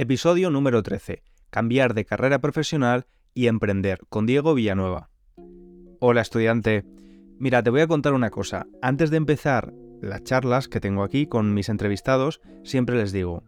Episodio número 13. Cambiar de carrera profesional y emprender con Diego Villanueva. Hola estudiante. Mira, te voy a contar una cosa. Antes de empezar las charlas que tengo aquí con mis entrevistados, siempre les digo,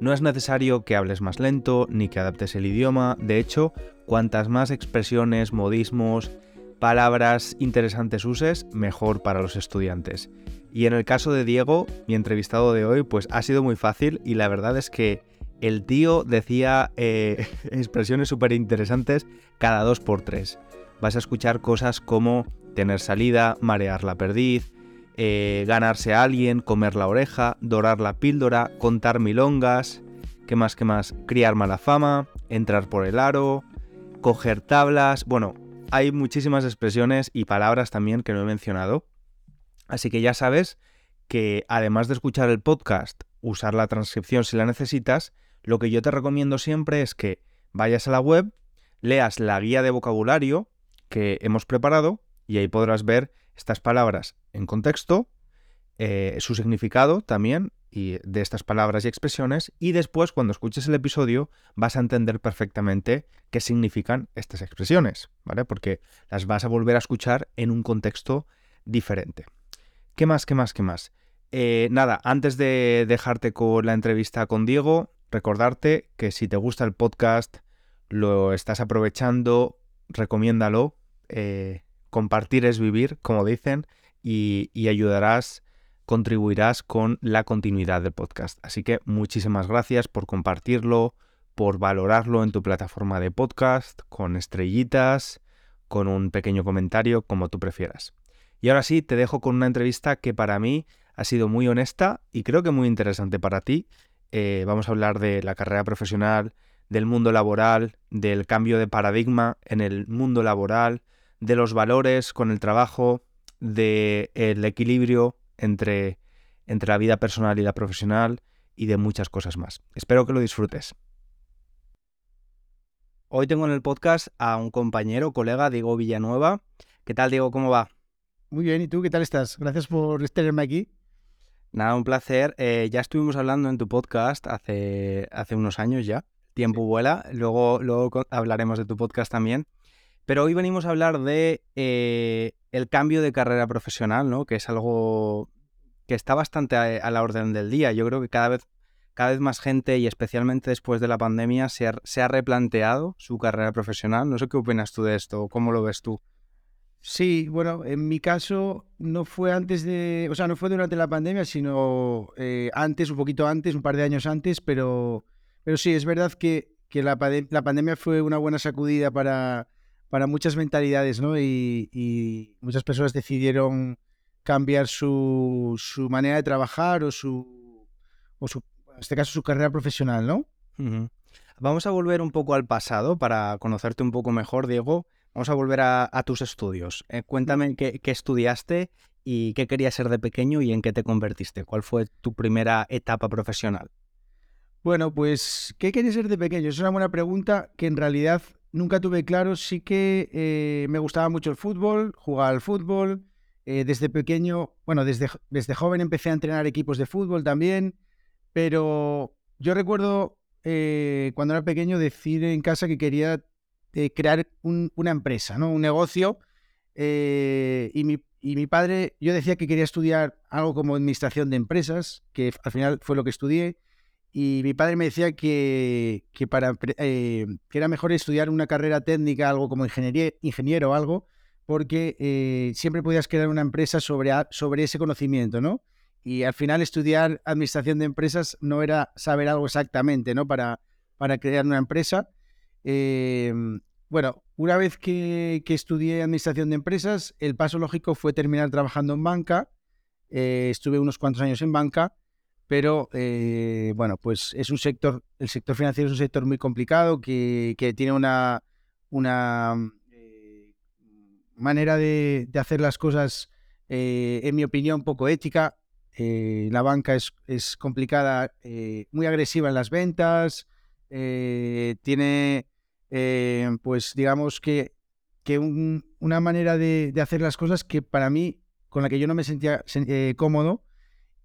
no es necesario que hables más lento ni que adaptes el idioma. De hecho, cuantas más expresiones, modismos, palabras interesantes uses, mejor para los estudiantes. Y en el caso de Diego, mi entrevistado de hoy, pues ha sido muy fácil y la verdad es que el tío decía eh, expresiones súper interesantes cada dos por tres. Vas a escuchar cosas como tener salida, marear la perdiz, eh, ganarse a alguien, comer la oreja, dorar la píldora, contar milongas, ¿qué más, qué más? Criar mala fama, entrar por el aro, coger tablas, bueno, hay muchísimas expresiones y palabras también que no he mencionado. Así que ya sabes que además de escuchar el podcast, usar la transcripción si la necesitas, lo que yo te recomiendo siempre es que vayas a la web, leas la guía de vocabulario que hemos preparado y ahí podrás ver estas palabras en contexto, eh, su significado también y de estas palabras y expresiones y después cuando escuches el episodio vas a entender perfectamente qué significan estas expresiones, ¿vale? Porque las vas a volver a escuchar en un contexto diferente. ¿Qué más, qué más, qué más? Eh, nada, antes de dejarte con la entrevista con Diego, recordarte que si te gusta el podcast, lo estás aprovechando, recomiéndalo. Eh, compartir es vivir, como dicen, y, y ayudarás contribuirás con la continuidad del podcast. Así que muchísimas gracias por compartirlo, por valorarlo en tu plataforma de podcast, con estrellitas, con un pequeño comentario, como tú prefieras. Y ahora sí, te dejo con una entrevista que para mí ha sido muy honesta y creo que muy interesante para ti. Eh, vamos a hablar de la carrera profesional, del mundo laboral, del cambio de paradigma en el mundo laboral, de los valores con el trabajo, del el equilibrio entre, entre la vida personal y la profesional y de muchas cosas más. Espero que lo disfrutes. Hoy tengo en el podcast a un compañero, colega, Diego Villanueva. ¿Qué tal, Diego? ¿Cómo va? Muy bien, ¿y tú qué tal estás? Gracias por tenerme aquí. Nada, un placer. Eh, ya estuvimos hablando en tu podcast hace, hace unos años ya. Tiempo vuela. Luego, luego hablaremos de tu podcast también. Pero hoy venimos a hablar de eh, el cambio de carrera profesional, ¿no? Que es algo que está bastante a, la orden del día. Yo creo que cada vez, cada vez más gente, y especialmente después de la pandemia, se ha, se ha replanteado su carrera profesional. No sé qué opinas tú de esto, cómo lo ves tú. Sí, bueno, en mi caso no fue antes de, o sea, no fue durante la pandemia, sino eh, antes, un poquito antes, un par de años antes, pero, pero sí, es verdad que, que la, pandemia fue una buena sacudida para, para muchas mentalidades, ¿no? Y, muchas personas decidieron cambiar su, su, manera de trabajar o su, o su, en este caso, su carrera profesional, ¿no? Vamos a volver un poco al pasado para conocerte un poco mejor, Diego. Vamos a volver a, tus estudios. Eh, cuéntame qué, estudiaste y qué querías ser de pequeño y en qué te convertiste. ¿Cuál fue tu primera etapa profesional? Bueno, pues, ¿qué quería ser de pequeño? Es una buena pregunta que en realidad nunca tuve claro. Sí que eh, me gustaba mucho el fútbol, jugaba al fútbol. Eh, desde pequeño, bueno, desde, desde joven empecé a entrenar equipos de fútbol también. Pero yo recuerdo cuando era pequeño decir en casa que quería crear una empresa, ¿no? Un negocio. y, mi, y mi padre, yo decía que quería estudiar algo como administración de empresas, que al final fue lo que estudié. Y mi padre me decía que, que para, eh, que era mejor estudiar una carrera técnica, algo como ingeniería, ingeniero o algo, porque eh, siempre podías crear una empresa sobre, sobre ese conocimiento, ¿no? Y al final estudiar administración de empresas no era saber algo exactamente, ¿no? Para, para crear una empresa. Em, bueno, una vez que, estudié administración de empresas, el paso lógico fue terminar trabajando en banca. Eh, estuve unos cuantos años en banca pero eh, bueno, pues es un sector, el sector financiero es un sector muy complicado que, tiene una, una eh, manera de, hacer las cosas, en mi opinión, poco ética. la banca es, es complicada, muy agresiva en las ventas, tiene, pues digamos que, que una manera de, de, hacer las cosas que para mí, con la que yo no me sentía cómodo,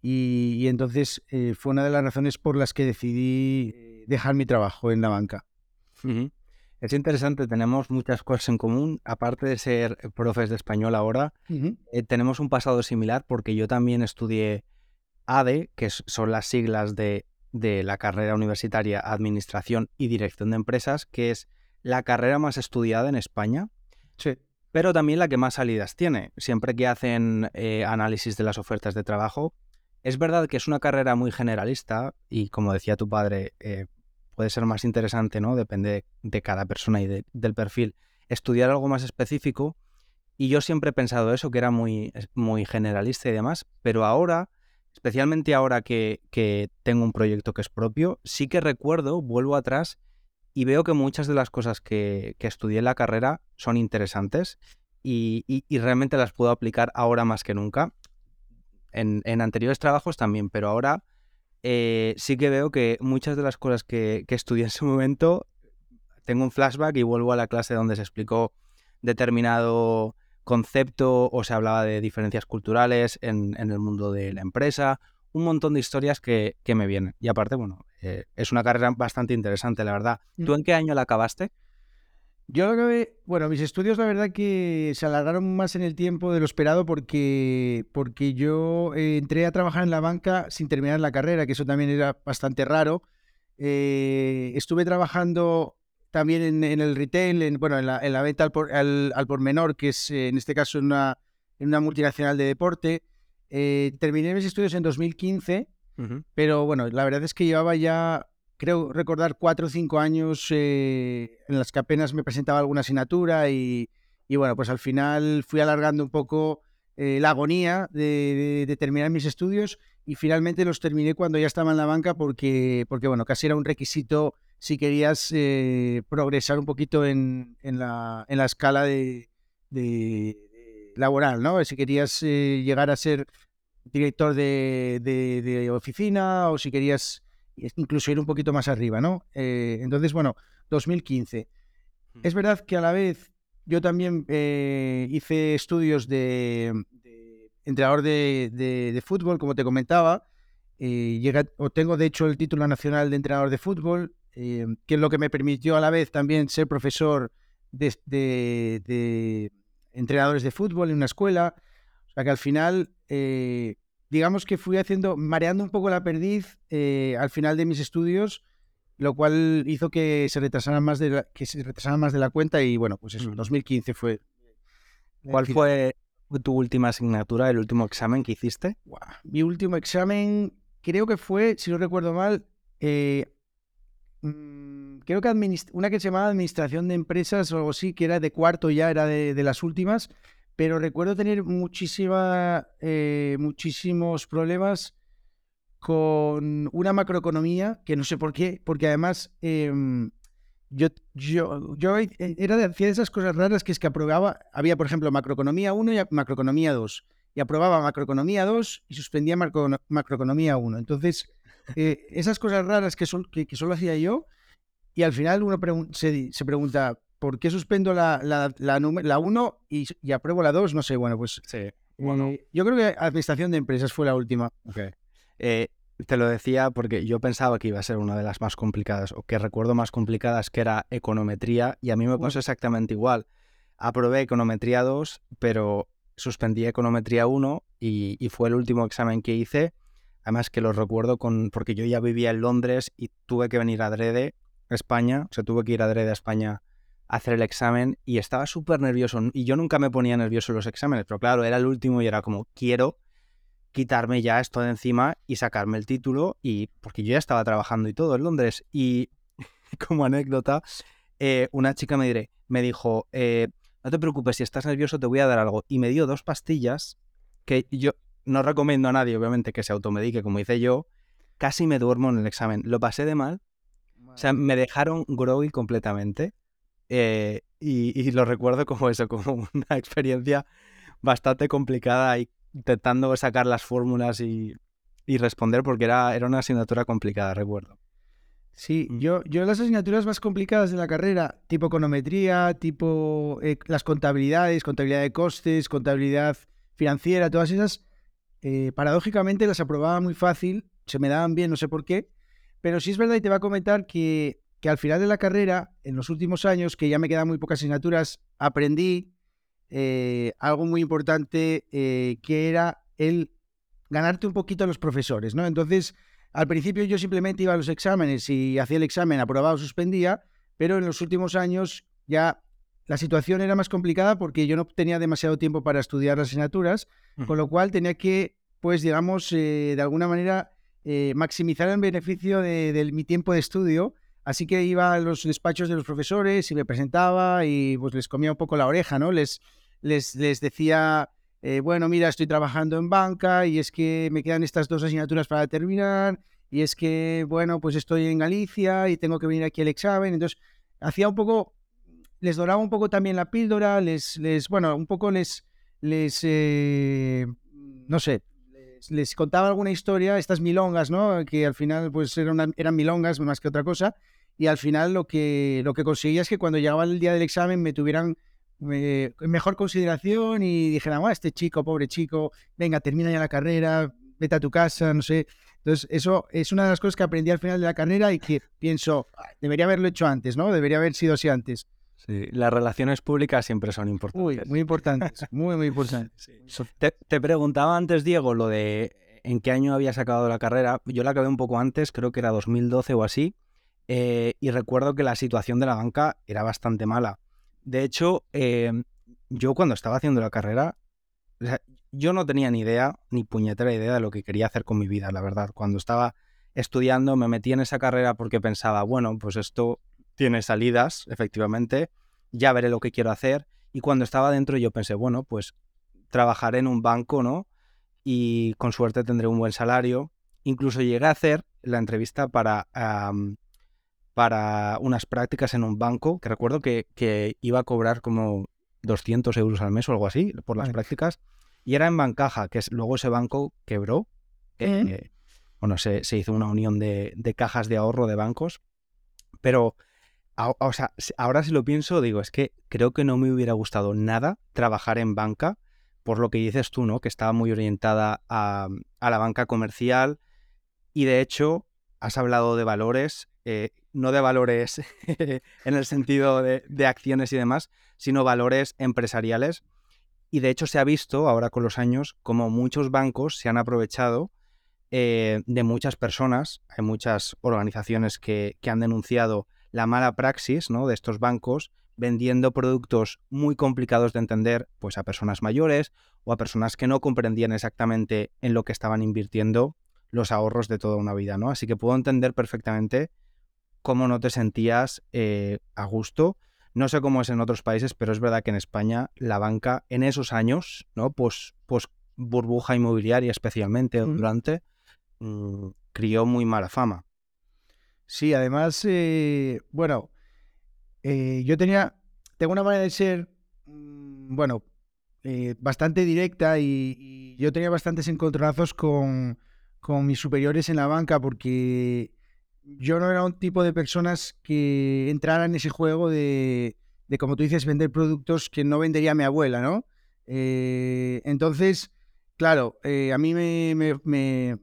y, entonces eh, fue una de las razones por las que decidí eh, dejar mi trabajo en la banca. Es interesante, tenemos muchas cosas en común. Aparte de ser profes de español ahora, eh, tenemos un pasado similar porque yo también estudié ADE, que son las siglas de, de la carrera universitaria Administración y Dirección de Empresas, que es la carrera más estudiada en España. Sí pero también la que más salidas tiene. Siempre que hacen eh, análisis de las ofertas de trabajo, es verdad que es una carrera muy generalista y como decía tu padre, eh, puede ser más interesante, ¿no? Depende de cada persona y del perfil, estudiar algo más específico. Y yo siempre he pensado eso, que era muy, muy generalista y demás, pero ahora, especialmente ahora que, que tengo un proyecto que es propio, sí que recuerdo, vuelvo atrás y veo que muchas de las cosas que, estudié en la carrera son interesantes y, realmente las puedo aplicar ahora más que nunca. En, anteriores trabajos también, pero ahora eh, sí que veo que muchas de las cosas que, estudié en su momento, tengo un flashback y vuelvo a la clase donde se explicó determinado concepto o se hablaba de diferencias culturales en, en el mundo de la empresa un montón de historias que, me vienen. Y aparte, bueno, eh, es una carrera bastante interesante, la verdad. ¿Tú en qué año la acabaste? Yo acabé, bueno, mis estudios la verdad que se alargaron más en el tiempo de lo esperado porque, porque yo eh, entré a trabajar en la banca sin terminar la carrera, que eso también era bastante raro. Eh, estuve trabajando también en, el retail, en, bueno, en la, en la venta al por, al, por, menor, que es en este caso una, en una multinacional de deporte. Eh, terminé mis estudios en 2015, pero bueno, la verdad es que llevaba ya, creo recordar, cuatro o cinco años eh, en las que apenas me presentaba alguna asignatura y, bueno, pues al final fui alargando un poco eh, la agonía de, terminar mis estudios y finalmente los terminé cuando ya estaba en la banca porque, porque bueno, casi era un requisito si querías progresar un poquito en, la, en la escala de, laboral, ¿no? Si querías eh, llegar a ser director de, oficina o si querías incluso ir un poquito más arriba, ¿no? Eh, entonces, bueno, 2015. Es verdad que a la vez yo también eh, hice estudios de, entrenador de, fútbol, como te comentaba. Llega, tengo, de hecho, el título nacional de entrenador de fútbol, que es lo que me permitió a la vez también ser profesor de, entrenadores de fútbol en una escuela. O sea que al final, eh, digamos que fui haciendo, mareando un poco la perdiz eh, al final de mis estudios, lo cual hizo que se retrasaran más de la, que se retrasaran más de la cuenta y bueno, pues eso, 2015 fue. ¿Cuál fue tu última asignatura, el último examen que hiciste? Mi último examen, creo que fue, si no recuerdo mal, eh, Mm, creo que una que se llamaba Administración de Empresas o algo así, que era de cuarto ya, era de, las últimas, pero recuerdo tener muchísima, eh, muchísimos problemas con una macroeconomía, que no sé por qué, porque además em, yo, yo, yo era de, hacía esas cosas raras que es que aprobaba, había por ejemplo macroeconomía 1 y macroeconomía 2, y aprobaba macroeconomía 2 y suspendía macroeconomía 1. Entonces eh, esas cosas raras que, que, solo hacía yo, y al final uno se, pregunta, ¿por qué suspendo la, la, la, 1 y, apruebo la 2? No sé, bueno, pues... Sí. Bueno, yo creo que Administración de Empresas fue la última. Eh, te lo decía porque yo pensaba que iba a ser una de las más complicadas, o que recuerdo más complicadas, que era econometría, y a mí me pasó exactamente igual. Aprobé econometría 2, pero suspendí econometría 1 y, y, fue el último examen que hice Además que lo recuerdo con, porque yo ya vivía en Londres y tuve que venir a Drede, España, o sea, tuve que ir a Drede, España, a hacer el examen y estaba súper nervioso. Y yo nunca me ponía nervioso en los exámenes, pero claro, era el último y era como, quiero quitarme ya esto de encima y sacarme el título, y porque yo ya estaba trabajando y todo en Londres. Y como anécdota, eh, una chica me, diré, me dijo, eh, no te preocupes, si estás nervioso te voy a dar algo. Y me dio dos pastillas que yo, no recomiendo a nadie, obviamente, que se automedique como hice yo. Casi me duermo en el examen. Lo pasé de mal. O sea, me dejaron groggy completamente. Eh, y, lo recuerdo como eso, como una experiencia bastante complicada y intentando sacar las fórmulas y, responder porque era, era una asignatura complicada, recuerdo. Sí, mm. yo, yo las asignaturas más complicadas de la carrera, tipo econometría, tipo eh, las contabilidades, contabilidad de costes, contabilidad financiera, todas esas, eh, paradójicamente las aprobaba muy fácil, se me daban bien, no sé por qué, Pero sí es verdad y te va a comentar que, que al final de la carrera, en los últimos años, que ya me quedan muy pocas asignaturas, aprendí eh, algo muy importante eh, que era el ganarte un poquito a los profesores, ¿no? Entonces, al principio yo simplemente iba a los exámenes y hacía el examen, aprobaba o suspendía, pero en los últimos años ya la situación era más complicada porque yo no tenía demasiado tiempo para estudiar las asignaturas, con lo cual tenía que, pues, digamos, eh, de alguna manera maximizar el beneficio de, mi tiempo de estudio. Así que iba a los despachos de los profesores y me presentaba y pues les comía un poco la oreja, ¿no? Les, les, les decía, eh, bueno, mira, estoy trabajando en banca y es que me quedan estas dos asignaturas para terminar y es que, bueno, pues estoy en Galicia y tengo que venir aquí al examen. Entonces, hacía un poco, les doraba un poco también la píldora, les, les bueno, un poco les, les eh, no sé, les, contaba alguna historia, estas milongas, ¿no? Que al final, pues eran, milongas más que otra cosa. Y al final lo que, lo que conseguía es que cuando llegaba el día del examen me tuvieran mejor consideración y dijeran, ah, este chico, pobre chico, venga, termina ya la carrera, vete a tu casa, no sé. Entonces, eso es una de las cosas que aprendí al final de la carrera y que pienso, debería haberlo hecho antes, ¿no? Debería haber sido así antes. Sí, las relaciones públicas siempre son importantes. muy importantes, muy, muy importantes. Te, te, preguntaba antes, Diego, lo de en qué año habías acabado la carrera. Yo la acabé un poco antes, creo que era 2012 o así, eh, y recuerdo que la situación de la banca era bastante mala. De hecho, em, yo cuando estaba haciendo la carrera, yo no tenía ni idea, ni puñetera idea de lo que quería hacer con mi vida, la verdad. Cuando estaba estudiando me metí en esa carrera porque pensaba, bueno, pues esto tiene salidas, efectivamente, ya veré lo que quiero hacer. Y cuando estaba dentro yo pensé, bueno, pues trabajaré en un banco, ¿no? Y con suerte tendré un buen salario. Incluso llegué a hacer la entrevista para para unas prácticas en un banco, que recuerdo que, iba a cobrar como 200 euros al mes o algo así por las prácticas, y era en Bancaja, que es, luego ese banco quebró. Eh, bueno, se, hizo una unión de, cajas de ahorro de bancos, pero ahora si lo pienso, digo, es que creo que no me hubiera gustado nada trabajar en banca, por lo que dices tú, ¿no? Que estaba muy orientada a, a la banca comercial y de hecho has hablado de valores eh, no de valores en el sentido de, acciones y demás, sino valores empresariales. Y de hecho se ha visto ahora con los años como muchos bancos se han aprovechado eh, de muchas personas, hay muchas organizaciones que, han denunciado la mala praxis ¿no? de estos bancos vendiendo productos muy complicados de entender pues a personas mayores o a personas que no comprendían exactamente en lo que estaban invirtiendo los ahorros de toda una vida, ¿no? Así que puedo entender perfectamente cómo no te sentías eh, a gusto. No sé cómo es en otros países, pero es verdad que en España la banca en esos años, ¿no? Pues, pues burbuja inmobiliaria especialmente durante, mm, crió muy mala fama. Sí, además, eh, bueno, eh, yo tenía, tengo una manera de ser, mm, bueno, bastante directa y, yo tenía bastantes encontronazos con, con mis superiores en la banca porque yo no era un tipo de personas que entrara en ese juego de, como tú dices, vender productos que no vendería mi abuela, ¿no? Eh, entonces, claro, eh, a mí me,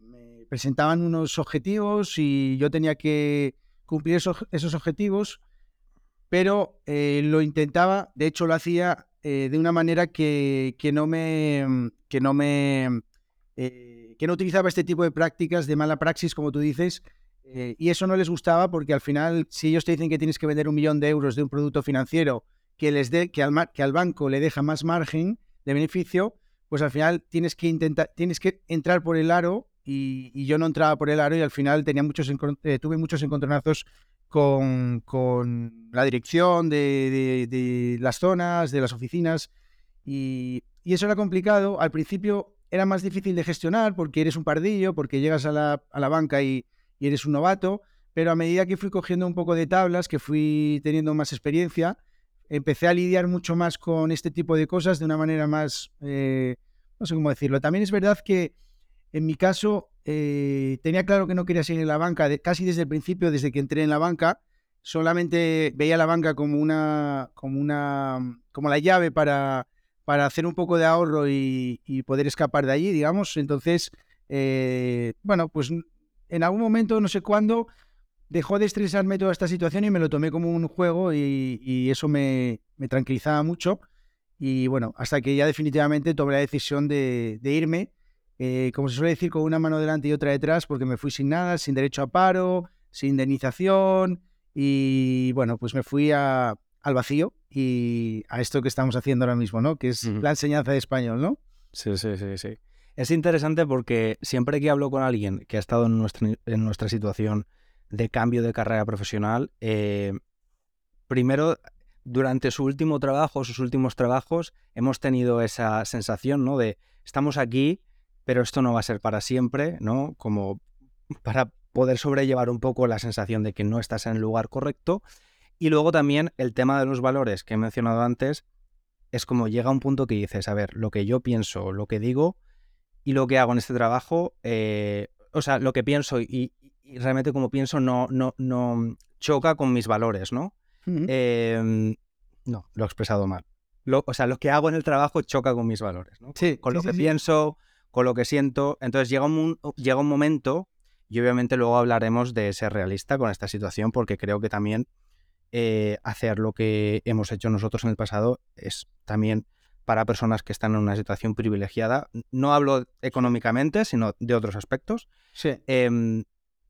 presentaban unos objetivos y yo tenía que cumplir esos, esos objetivos, pero eh, lo intentaba, de hecho lo hacía de una manera que, que, no me... Que no me que no utilizaba este tipo de prácticas de mala praxis, como tú dices, eh, y eso no les gustaba porque al final, si ellos te dicen que tienes que vender un millón de euros de un producto financiero que, les que, al, que al banco le deja más margen de beneficio, pues al final tienes que intentar, tienes que entrar por el aro y, yo no entraba por el aro y al final tenía muchos, eh, tuve muchos encontronazos con, con la dirección de, de, las zonas, de las oficinas y, y, eso era complicado. Al principio era más difícil de gestionar porque eres un pardillo, porque llegas a la, a la banca y y eres un novato, pero a medida que fui cogiendo un poco de tablas, que fui teniendo más experiencia, empecé a lidiar mucho más con este tipo de cosas de una manera más, eh, no sé cómo decirlo. También es verdad que en mi caso eh, tenía claro que no quería seguir en la banca, casi desde el principio, desde que entré en la banca, solamente veía la banca como una, como una, como la llave para, para hacer un poco de ahorro y, poder escapar de allí, digamos. Entonces, eh, bueno, pues en algún momento, no sé cuándo, dejó de estresarme toda esta situación y me lo tomé como un juego y, eso me, tranquilizaba mucho. Y bueno, hasta que ya definitivamente tomé la decisión de, irme, eh, como se suele decir, con una mano delante y otra detrás, porque me fui sin nada, sin derecho a paro, sin indemnización y bueno, pues me fui al vacío y a esto que estamos haciendo ahora mismo, ¿no? Que es la enseñanza de español, ¿no? Sí, sí, sí, sí. Es interesante porque siempre que hablo con alguien que ha estado en nuestra, en nuestra situación de cambio de carrera profesional, eh, primero, durante su último trabajo, sus últimos trabajos, hemos tenido esa sensación, ¿no? De estamos aquí, pero esto no va a ser para siempre, ¿no? Como para poder sobrellevar un poco la sensación de que no estás en el lugar correcto. Y luego también el tema de los valores que he mencionado antes, es como llega un punto que dices, a ver, lo que yo pienso, lo que digo, y lo que hago en este trabajo, eh, o sea, lo que pienso y, realmente como pienso no, no, no choca con mis valores, ¿no? Em, no, lo he expresado mal. o sea, lo que hago en el trabajo choca con mis valores, ¿no? Sí, con lo que pienso, con lo que siento. Entonces llega un, llega un momento, y obviamente luego hablaremos de ser realista con esta situación, porque creo que también eh, hacer lo que hemos hecho nosotros en el pasado es también para personas que están en una situación privilegiada. No hablo económicamente, sino de otros aspectos. Sí. Em,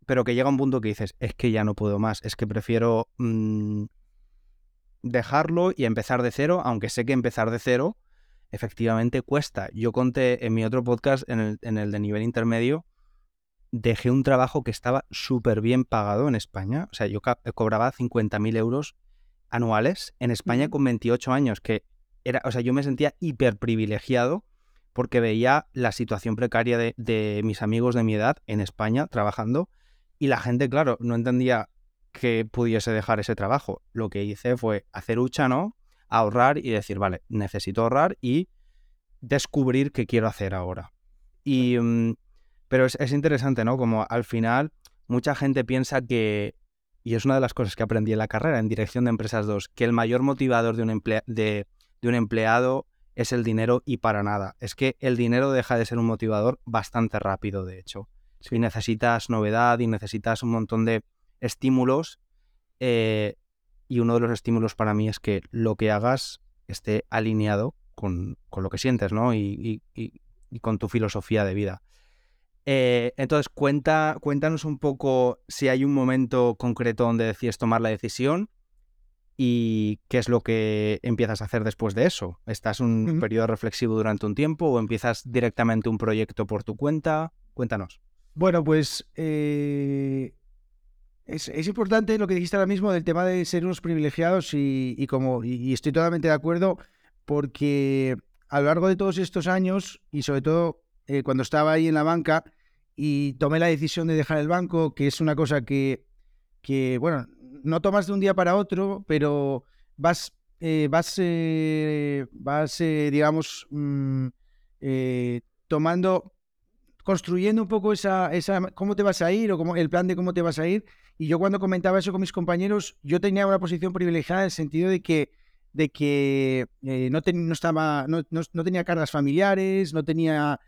pero que llega un punto que dices, es que ya no puedo más, es que prefiero mm, dejarlo y empezar de cero, aunque sé que empezar de cero efectivamente cuesta. Yo conté en mi otro podcast, en el, en el de nivel intermedio, dejé un trabajo que estaba súper bien pagado en España. O sea, yo cobraba 50.000 euros anuales en España con 28 años, que era, o sea, yo me sentía hiper privilegiado porque veía la situación precaria de, mis amigos de mi edad en España trabajando y la gente, claro, no entendía que pudiese dejar ese trabajo. Lo que hice fue hacer hucha, ¿no? Ahorrar y decir, vale, necesito ahorrar y descubrir qué quiero hacer ahora. Y, mm, pero es, interesante, ¿no? Como al final mucha gente piensa que, y es una de las cosas que aprendí en la carrera, en Dirección de Empresas 2, que el mayor motivador de un, de, de un empleado es el dinero y para nada. Es que el dinero deja de ser un motivador bastante rápido, de hecho. Si necesitas novedad y necesitas un montón de estímulos, eh, y uno de los estímulos para mí es que lo que hagas esté alineado con, lo que sientes, ¿no? Y, con tu filosofía de vida. Eh, entonces, cuenta, cuéntanos un poco si hay un momento concreto donde decides tomar la decisión ¿Y qué es lo que empiezas a hacer después de eso? ¿Estás un periodo reflexivo durante un tiempo o empiezas directamente un proyecto por tu cuenta? Cuéntanos. Bueno, pues eh, es, importante lo que dijiste ahora mismo del tema de ser unos privilegiados y, como y, estoy totalmente de acuerdo porque a lo largo de todos estos años y sobre todo eh, cuando estaba ahí en la banca y tomé la decisión de dejar el banco, que es una cosa que, que bueno, no tomas de un día para otro, pero vas, eh, vas, eh, vas eh, digamos, mm, tomando, construyendo un poco esa, esa, cómo te vas a ir o cómo, el plan de cómo te vas a ir. Y yo cuando comentaba eso con mis compañeros, yo tenía una posición privilegiada en el sentido de que de que no, no, estaba, no, no, tenía cargas familiares, no tenía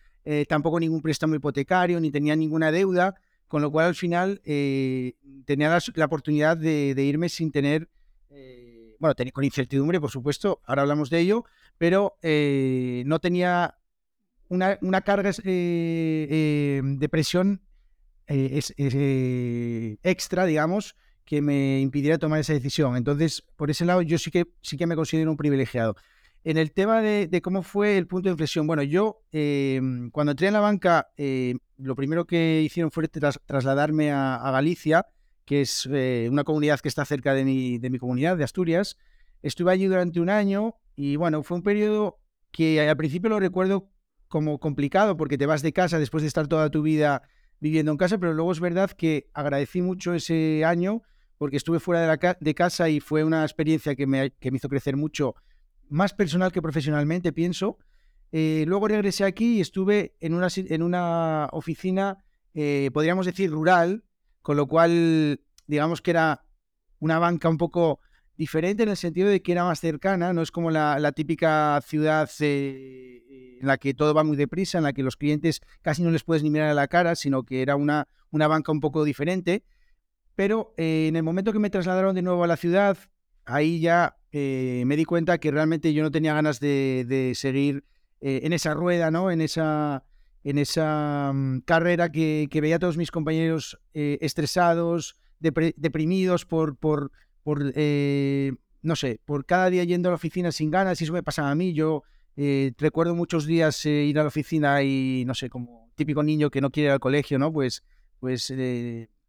tampoco ningún préstamo hipotecario, ni tenía ninguna deuda, con lo cual al final eh, tenía la, oportunidad de, irme sin tener, eh, bueno, con incertidumbre, por supuesto, ahora hablamos de ello, pero eh, no tenía una, carga de presión extra, digamos, que me impidiera tomar esa decisión. Entonces, por ese lado, yo sí que, sí que me considero un privilegiado. En el tema de, cómo fue el punto de inflexión, bueno, yo em, cuando entré en la banca, eh, lo primero que hicieron fue trasladarme a, Galicia, que es eh, una comunidad que está cerca de mi, de mi comunidad, de Asturias. Estuve allí durante un año y bueno, fue un periodo que al principio lo recuerdo como complicado porque te vas de casa después de estar toda tu vida viviendo en casa, pero luego es verdad que agradecí mucho ese año porque estuve fuera de, la de casa y fue una experiencia que me, que me hizo crecer mucho más personal que profesionalmente, pienso. Eh, luego regresé aquí y estuve en una, en una oficina, eh, podríamos decir, rural, con lo cual, digamos que era una banca un poco diferente en el sentido de que era más cercana, no es como la, típica ciudad eh, en la que todo va muy deprisa, en la que los clientes casi no les puedes ni mirar a la cara, sino que era una, una banca un poco diferente. Pero eh, en el momento que me trasladaron de nuevo a la ciudad, ahí ya eh, me di cuenta que realmente yo no tenía ganas de, seguir en esa rueda, ¿no? En esa, en esa mm, carrera que, veía a todos mis compañeros estresados, deprimidos por, por, por eh, no sé, por cada día yendo a la oficina sin ganas, y eso me pasaba a mí. Yo eh, recuerdo muchos días eh, ir a la oficina y, no sé, como típico niño que no quiere ir al colegio, ¿no? Pues, pues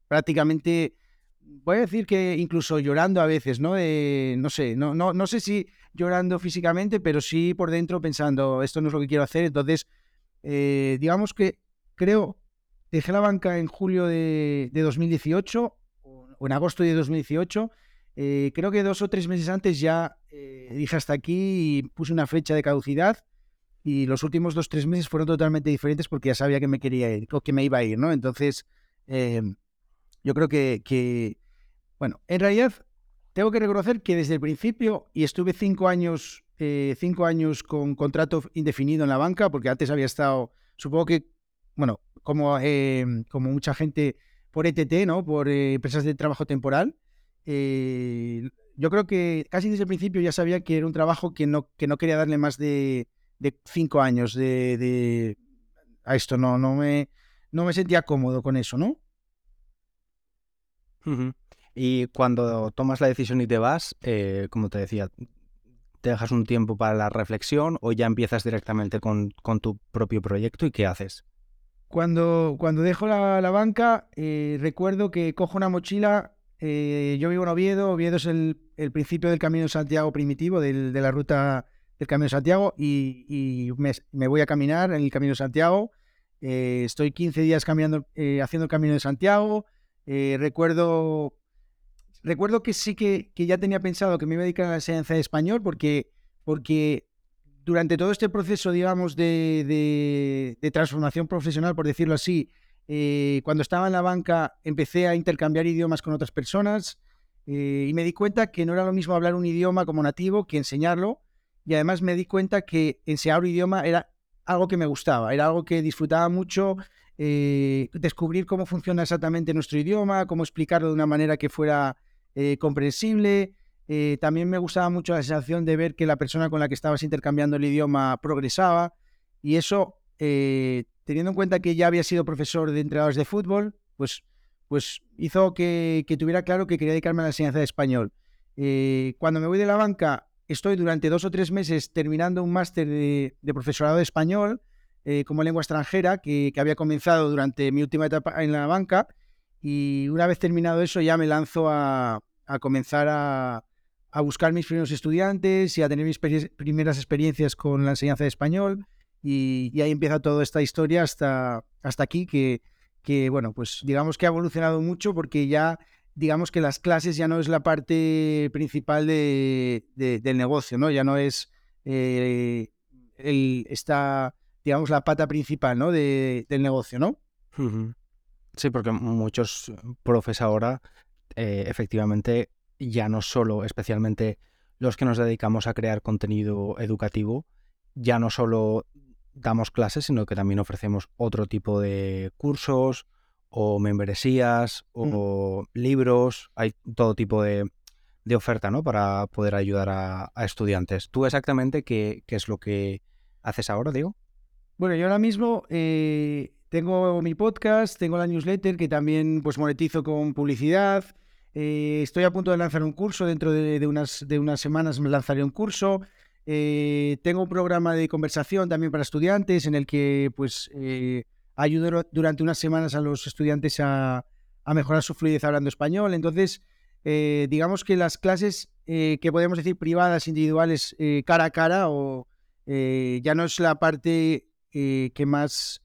prácticamente, voy a decir que incluso llorando a veces, ¿no? no sé, no, no, no sé si llorando físicamente, pero sí por dentro pensando, esto no es lo que quiero hacer. Entonces, digamos que creo, dejé la banca en julio de, de 2018 o en agosto de 2018 eh, creo que dos o tres meses antes ya eh, dije hasta aquí y puse una fecha de caducidad y los últimos dos o tres meses fueron totalmente diferentes porque ya sabía que me quería ir que me iba a ir, ¿no? Entonces, eh, yo creo que, bueno, en realidad tengo que reconocer que desde el principio, y estuve cinco años, cinco años con contrato indefinido en la banca, porque antes había estado, supongo que, bueno, como, como mucha gente por ETT, ¿no? Por empresas de trabajo temporal. Eh, yo creo que casi desde el principio ya sabía que era un trabajo que no, que no quería darle más de, cinco años de, a esto. No, no, me, no me sentía cómodo con eso, ¿no? Y cuando tomas la decisión y te vas, eh, como te decía, ¿te dejas un tiempo para la reflexión o ya empiezas directamente con, tu propio proyecto y qué haces? Cuando, cuando dejo la, banca, eh, recuerdo que cojo una mochila eh, yo vivo en Oviedo. Oviedo es el, principio del Camino de Santiago primitivo, de la ruta del Camino de Santiago, y, me, voy a caminar en el Camino de Santiago. Eh, estoy 15 días caminando, eh, haciendo el Camino de Santiago. Recuerdo, recuerdo que sí que, ya tenía pensado que me iba a dedicar a la enseñanza de español, porque, porque durante todo este proceso, digamos, de transformación profesional, por decirlo así, eh, cuando estaba en la banca empecé a intercambiar idiomas con otras personas eh, y me di cuenta que no era lo mismo hablar un idioma como nativo que enseñarlo. Y además me di cuenta que enseñar un idioma era algo que me gustaba, era algo que disfrutaba mucho, eh, descubrir cómo funciona exactamente nuestro idioma, cómo explicarlo de una manera que fuera comprensible. también me gustaba mucho la sensación de ver que la persona con la que estabas intercambiando el idioma progresaba y eso teniendo en cuenta que ya había sido profesor de entrenadores de fútbol, pues, pues hizo que, tuviera claro que quería dedicarme a la enseñanza de español. Eh, cuando me voy de la banca, estoy durante dos o tres meses terminando un máster de, profesorado de español eh, como lengua extranjera que, había comenzado durante mi última etapa en la banca. Y una vez terminado eso, ya me lanzo a, comenzar a, a buscar mis primeros estudiantes y a tener mis primeras experiencias con la enseñanza de español. Y, ahí empieza toda esta historia hasta, hasta aquí, que, que, bueno, pues digamos que ha evolucionado mucho porque ya, digamos que las clases ya no es la parte principal de, del negocio, ¿no? Ya no es eh, el, esta, digamos, la pata principal, ¿no? del negocio, ¿no? Sí, porque muchos profes ahora, eh, efectivamente, ya no solo, especialmente los que nos dedicamos a crear contenido educativo, ya no solo damos clases, sino que también ofrecemos otro tipo de cursos o membresías mm. o libros. Hay todo tipo de, oferta ¿no? para poder ayudar a, estudiantes. ¿Tú exactamente qué, es lo que haces ahora, Diego? Bueno, yo ahora mismo eh, tengo mi podcast, tengo la newsletter que también pues monetizo con publicidad. Eh, estoy a punto de lanzar un curso, dentro de, unas, de unas semanas me lanzaré un curso. Eh, tengo un programa de conversación también para estudiantes en el que pues eh, ayudo durante unas semanas a los estudiantes a, mejorar su fluidez hablando español. Entonces, eh, digamos que las clases que podemos decir privadas, individuales, cara a cara, o ya no es la parte que más,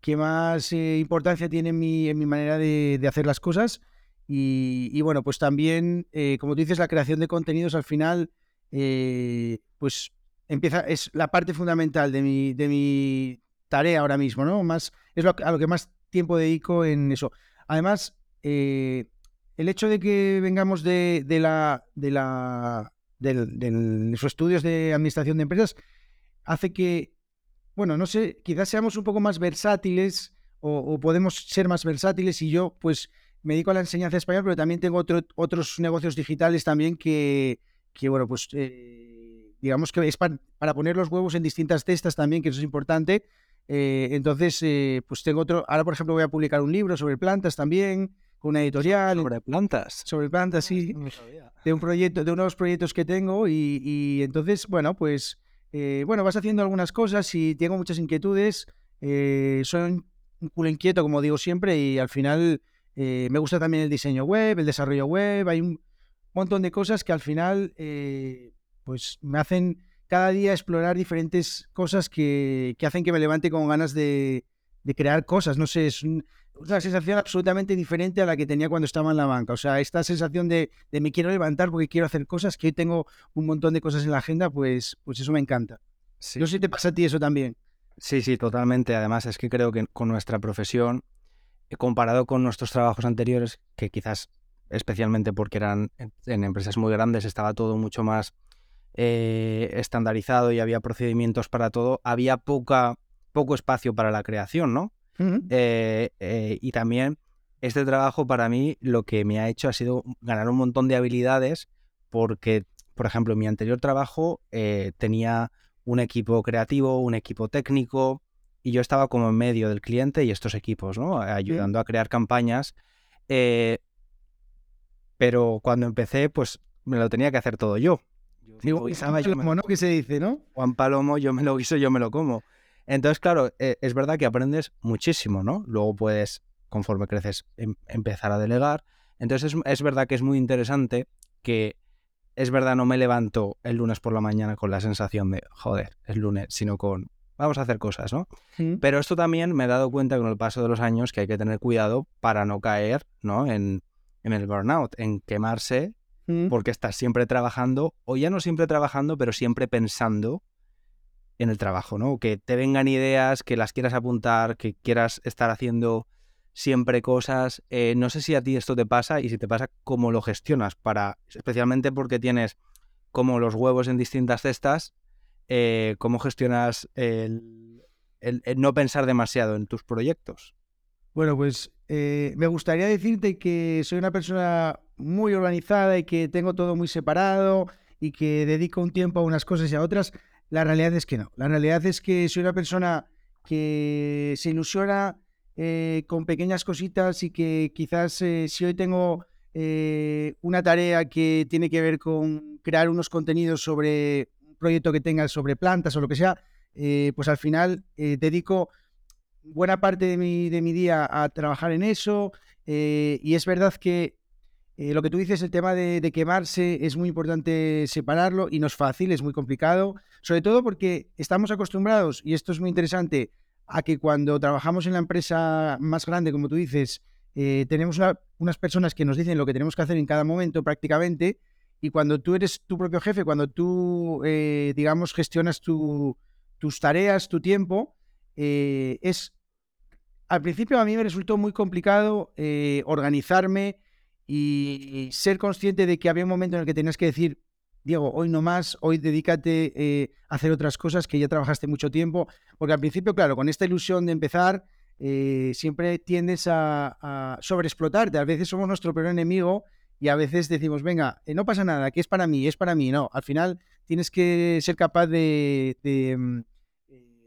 que más importancia tiene en mi, en mi manera de, hacer las cosas. Y, bueno, pues también, como tú dices, la creación de contenidos al final eh, pues empieza, es la parte fundamental de mi, de mi tarea ahora mismo, ¿no? Más, es lo, a lo que más tiempo dedico en eso. Además, eh, el hecho de que vengamos de, la, de, la, de los estudios de administración de empresas hace que, bueno, no sé, quizás seamos un poco más versátiles o, podemos ser más versátiles y yo pues me dedico a la enseñanza de español, pero también tengo otros negocios digitales también que, que bueno, pues eh, digamos que es para, poner los huevos en distintas cestas también, que eso es importante. Eh, entonces, eh, pues tengo otro, ahora por ejemplo voy a publicar un libro sobre plantas también, con una editorial. Sobre plantas. Sobre plantas, sí. de un proyecto, de unos proyectos que tengo y, y entonces, bueno, pues, bueno, vas haciendo algunas cosas y tengo muchas inquietudes. soy un culo inquieto, como digo siempre, y al final eh, me gusta también el diseño web, el desarrollo web, hay un montón de cosas que al final eh, pues me hacen cada día explorar diferentes cosas que, hacen que me levante con ganas de, crear cosas. No sé, es una sensación absolutamente diferente a la que tenía cuando estaba en la banca. O sea, esta sensación de, me quiero levantar porque quiero hacer cosas, que hoy tengo un montón de cosas en la agenda, pues, pues eso me encanta. No sé si te pasa a ti eso también. Sí, sí, totalmente. Además, es que creo que con nuestra profesión, eh, comparado con nuestros trabajos anteriores, que quizás especialmente porque eran en empresas muy grandes, estaba todo mucho más eh, estandarizado y había procedimientos para todo, había poca, poco espacio para la creación, ¿no? Eh, y también este trabajo para mí lo que me ha hecho ha sido ganar un montón de habilidades porque, por ejemplo, en mi anterior trabajo tenía un equipo creativo, un equipo técnico, y yo estaba como en medio del cliente y estos equipos, ¿no? Ayudando a crear campañas. Eh, pero cuando empecé, pues me lo tenía que hacer todo yo. Digo, Juan Palomo, ¿no? ¿Qué se dice, no? Juan Palomo, yo me lo guiso, yo me lo como. Entonces, claro, eh, es verdad que aprendes muchísimo, ¿no? Luego puedes, conforme creces, em, empezar a delegar. Entonces, es verdad que es muy interesante que es verdad, no me levanto el lunes por la mañana con la sensación de, joder, es lunes, sino con, vamos a hacer cosas, ¿no? Pero esto también me he dado cuenta con el paso de los años que hay que tener cuidado para no caer, ¿no? En, el burnout, en quemarse, porque estás siempre trabajando, o ya no siempre trabajando, pero siempre pensando en el trabajo, ¿no? Que te vengan ideas, que las quieras apuntar, que quieras estar haciendo siempre cosas. Eh, no sé si a ti esto te pasa y si te pasa, cómo lo gestionas, para, especialmente porque tienes como los huevos en distintas cestas, eh, cómo gestionas el, no pensar demasiado en tus proyectos. Bueno, pues eh, me gustaría decirte que soy una persona muy organizada y que tengo todo muy separado y que dedico un tiempo a unas cosas y a otras. La realidad es que no. La realidad es que soy una persona que se ilusiona eh, con pequeñas cositas y que quizás eh, si hoy tengo eh, una tarea que tiene que ver con crear unos contenidos sobre un proyecto que tenga sobre plantas o lo que sea, pues al final dedico buena parte de mi, de mi, día a trabajar en eso y es verdad que lo que tú dices, el tema de, quemarse, es muy importante separarlo y no es fácil, es muy complicado, sobre todo porque estamos acostumbrados, y esto es muy interesante, a que cuando trabajamos en la empresa más grande, como tú dices, eh, tenemos unas personas que nos dicen lo que tenemos que hacer en cada momento prácticamente, y cuando tú eres tu propio jefe, cuando tú, eh, digamos, gestionas tus tareas, tu tiempo, eh, es... Al principio a mí me resultó muy complicado organizarme y ser consciente de que había un momento en el que tenías que decir, Diego, hoy no más, hoy dedícate eh, a hacer otras cosas que ya trabajaste mucho tiempo, porque al principio, claro, con esta ilusión de empezar, eh, siempre tiendes a, sobreexplotarte, a veces somos nuestro peor enemigo y a veces decimos, venga, eh, no pasa nada, que es para mí, es para mí, no, al final tienes que ser capaz de, de, mm,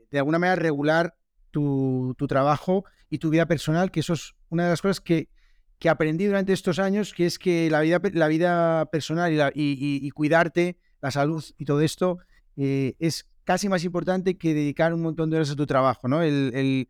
de alguna manera regular tu, tu trabajo y tu vida personal, que eso es una de las cosas que que aprendí durante estos años, que es que la vida, la vida personal y, cuidarte, la salud y todo esto, eh, es casi más importante que dedicar un montón de horas a tu trabajo, ¿no? El,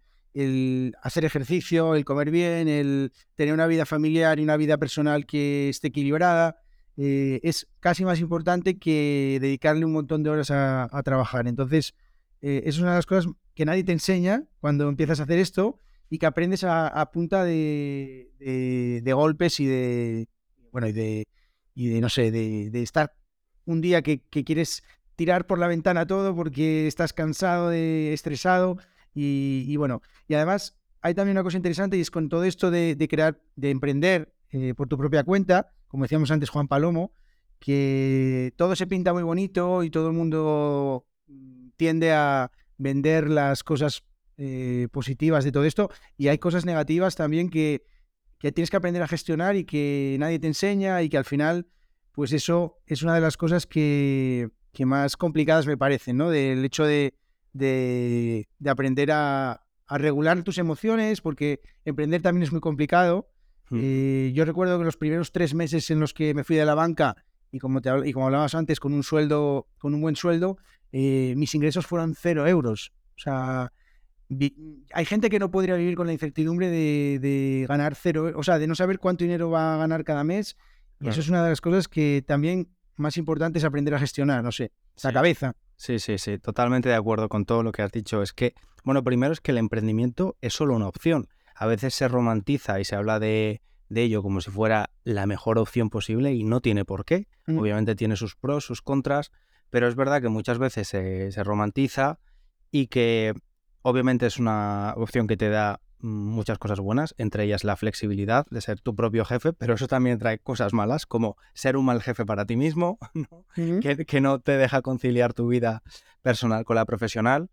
hacer ejercicio, el comer bien, el tener una vida familiar y una vida personal que esté equilibrada, eh, es casi más importante que dedicarle un montón de horas a, trabajar. Entonces, eh, es una de las cosas que nadie te enseña cuando empiezas a hacer esto y que aprendes a, punta de, golpes y de, bueno, y de, y de no sé, de, estar un día que, quieres tirar por la ventana todo porque estás cansado, de, estresado y, bueno, y además hay también una cosa interesante y es con todo esto de, crear, de emprender, eh, por tu propia cuenta, como decíamos antes Juan Palomo, que todo se pinta muy bonito y todo el mundo mm, tiende a vender las cosas eh, positivas de todo esto y hay cosas negativas también que, que tienes que aprender a gestionar y que nadie te enseña y que al final, pues eso es una de las cosas que, que más complicadas me parecen, ¿no? Del hecho de, de, aprender a, regular tus emociones, porque emprender también es muy complicado. Eh, yo recuerdo que los primeros tres meses en los que me fui de la banca, y como, te, y como hablabas antes, con un sueldo, con un buen sueldo, eh, mis ingresos fueron cero euros. O sea, hay gente que no podría vivir con la incertidumbre de, ganar cero, o sea, de no saber cuánto dinero va a ganar cada mes. Y eso es una de las cosas que también más importante es aprender a gestionar, no sé, la cabeza. Sí, sí, sí, totalmente de acuerdo con todo lo que has dicho. Es que, bueno, primero es que el emprendimiento es solo una opción. A veces se romantiza y se habla de, ello como si fuera la mejor opción posible y no tiene por qué. Mm. Obviamente tiene sus pros, sus contras, pero es verdad que muchas veces se, se romantiza y que obviamente es una opción que te da muchas cosas buenas, entre ellas la flexibilidad de ser tu propio jefe, pero eso también trae cosas malas, como ser un mal jefe para ti mismo, Que, no te deja conciliar tu vida personal con la profesional.